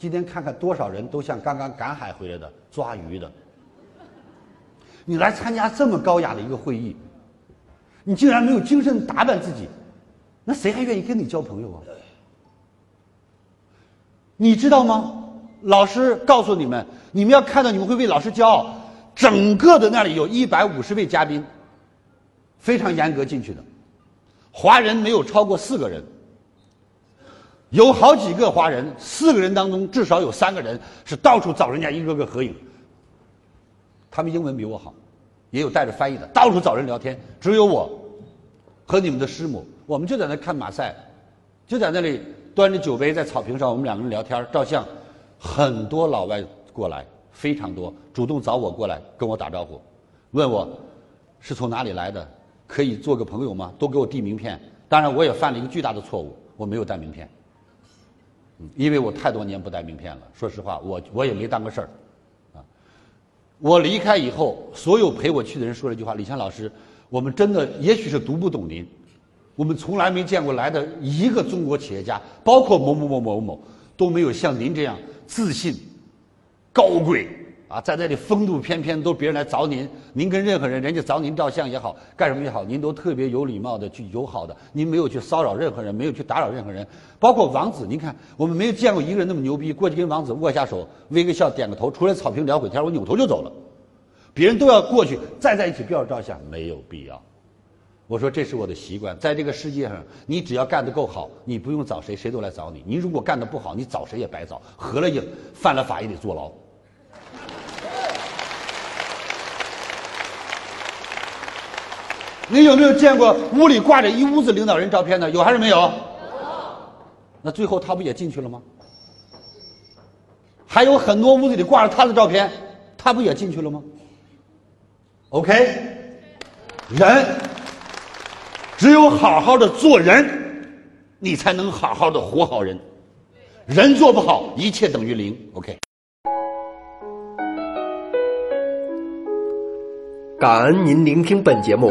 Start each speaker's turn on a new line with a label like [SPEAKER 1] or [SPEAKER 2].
[SPEAKER 1] 今天看看多少人都像刚刚赶海回来的抓鱼的。你来参加这么高雅的一个会议，你竟然没有精神打扮自己，那谁还愿意跟你交朋友啊？你知道吗？老师告诉你们，你们要看到你们会为老师骄傲。整个的那里有一百五十位嘉宾，非常严格进去的，华人没有超过四个人。有好几个华人，四个人当中至少有三个人是到处找人家一个个合影。他们英文比我好，也有带着翻译的，到处找人聊天。只有我和你们的师母，我们就在那看马赛，就在那里端着酒杯在草坪上，我们两个人聊天照相。很多老外过来，非常多，主动找我过来跟我打招呼，问我是从哪里来的，可以做个朋友吗？都给我递名片。当然，我也犯了一个巨大的错误，我没有带名片。因为我太多年不带名片了，说实话，我我也没当个事儿，啊，我离开以后，所有陪我去的人说了一句话：李强老师，我们真的也许是读不懂您，我们从来没见过来的一个中国企业家，包括某某某某某，都没有像您这样自信、高贵。啊，在这里风度翩翩，都别人来找您，您跟任何人，人家找您照相也好，干什么也好，您都特别有礼貌的去友好的，您没有去骚扰任何人，没有去打扰任何人，包括王子，您看我们没有见过一个人那么牛逼，过去跟王子握下手，微个笑，点个头，出来草坪聊会天，我扭头就走了，别人都要过去站在一起不要照相，没有必要。我说这是我的习惯，在这个世界上，你只要干得够好，你不用找谁，谁都来找你。你如果干得不好，你找谁也白找，合了影，犯了法也得坐牢。你有没有见过屋里挂着一屋子领导人照片的？有还是没有？有。那最后他不也进去了吗？还有很多屋子里挂着他的照片，他不也进去了吗？OK，人只有好好的做人，你才能好好的活好人。人做不好，一切等于零。OK。
[SPEAKER 2] 感恩您聆听本节目。